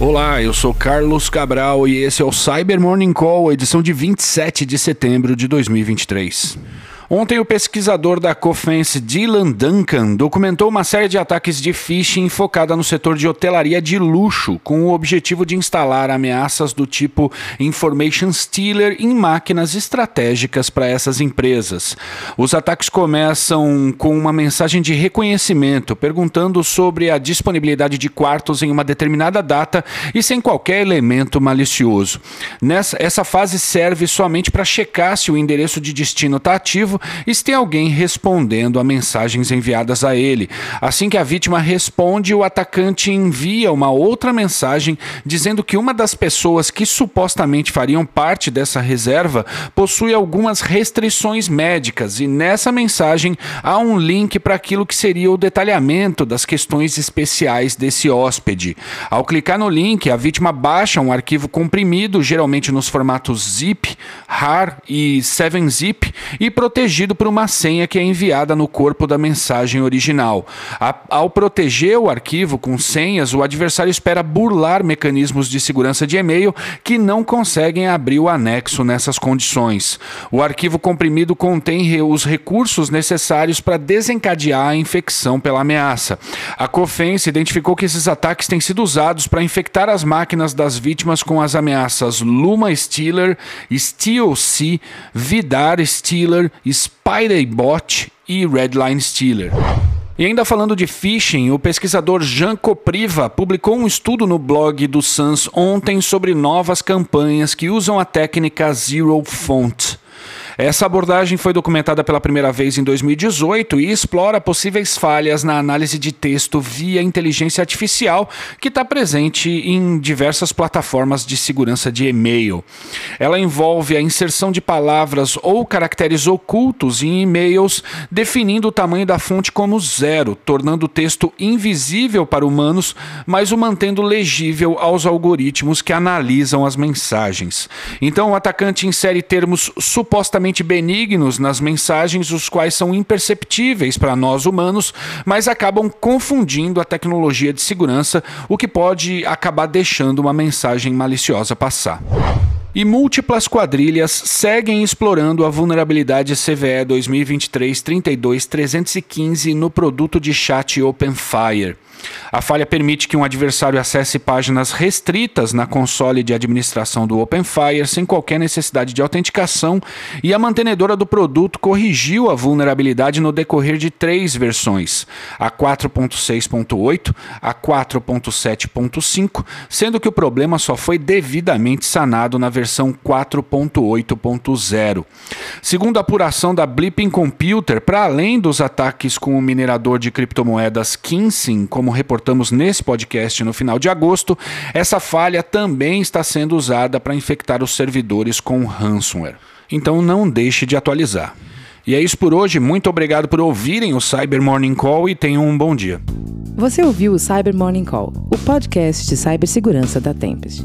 Olá, eu sou Carlos Cabral e esse é o Cyber Morning Call, edição de 27 de setembro de 2023. Ontem, o pesquisador da Cofense, Dylan Duncan, documentou uma série de ataques de phishing focada no setor de hotelaria de luxo, com o objetivo de instalar ameaças do tipo Information Stealer em máquinas estratégicas para essas empresas. Os ataques começam com uma mensagem de reconhecimento, perguntando sobre a disponibilidade de quartos em uma determinada data e sem qualquer elemento malicioso. Nessa, essa fase serve somente para checar se o endereço de destino está ativo e se tem alguém respondendo a mensagens enviadas a ele. Assim que a vítima responde, o atacante envia uma outra mensagem dizendo que uma das pessoas que supostamente fariam parte dessa reserva possui algumas restrições médicas e nessa mensagem há um link para aquilo que seria o detalhamento das questões especiais desse hóspede. Ao clicar no link, a vítima baixa um arquivo comprimido, geralmente nos formatos zip, RAR e 7zip, e protege protegido por uma senha que é enviada no corpo da mensagem original. A, ao proteger o arquivo com senhas, o adversário espera burlar mecanismos de segurança de e-mail que não conseguem abrir o anexo nessas condições. O arquivo comprimido contém os recursos necessários para desencadear a infecção pela ameaça. A Cofense identificou que esses ataques têm sido usados para infectar as máquinas das vítimas com as ameaças Luma Stealer, Steel C, Vidar Stealer, Spiderbot e Redline Stealer. E ainda falando de phishing, o pesquisador Jean Copriva publicou um estudo no blog do Sans ontem sobre novas campanhas que usam a técnica Zero Font. Essa abordagem foi documentada pela primeira vez em 2018 e explora possíveis falhas na análise de texto via inteligência artificial que está presente em diversas plataformas de segurança de e-mail. Ela envolve a inserção de palavras ou caracteres ocultos em e-mails, definindo o tamanho da fonte como zero, tornando o texto invisível para humanos, mas o mantendo legível aos algoritmos que analisam as mensagens. Então, o atacante insere termos supostamente benignos nas mensagens, os quais são imperceptíveis para nós humanos, mas acabam confundindo a tecnologia de segurança, o que pode acabar deixando uma mensagem maliciosa passar. E múltiplas quadrilhas seguem explorando a vulnerabilidade CVE 2023-32-315 no produto de chat OpenFire. A falha permite que um adversário acesse páginas restritas na console de administração do OpenFire sem qualquer necessidade de autenticação, e a mantenedora do produto corrigiu a vulnerabilidade no decorrer de três versões: a 4.6.8, a 4.7.5, sendo que o problema só foi devidamente sanado na versão 4.8.0. Segundo a apuração da Blipping Computer, para além dos ataques com o minerador de criptomoedas Kinsin, como como reportamos nesse podcast no final de agosto, essa falha também está sendo usada para infectar os servidores com ransomware. Então não deixe de atualizar. E é isso por hoje. Muito obrigado por ouvirem o Cyber Morning Call e tenham um bom dia. Você ouviu o Cyber Morning Call, o podcast de cibersegurança da Tempest.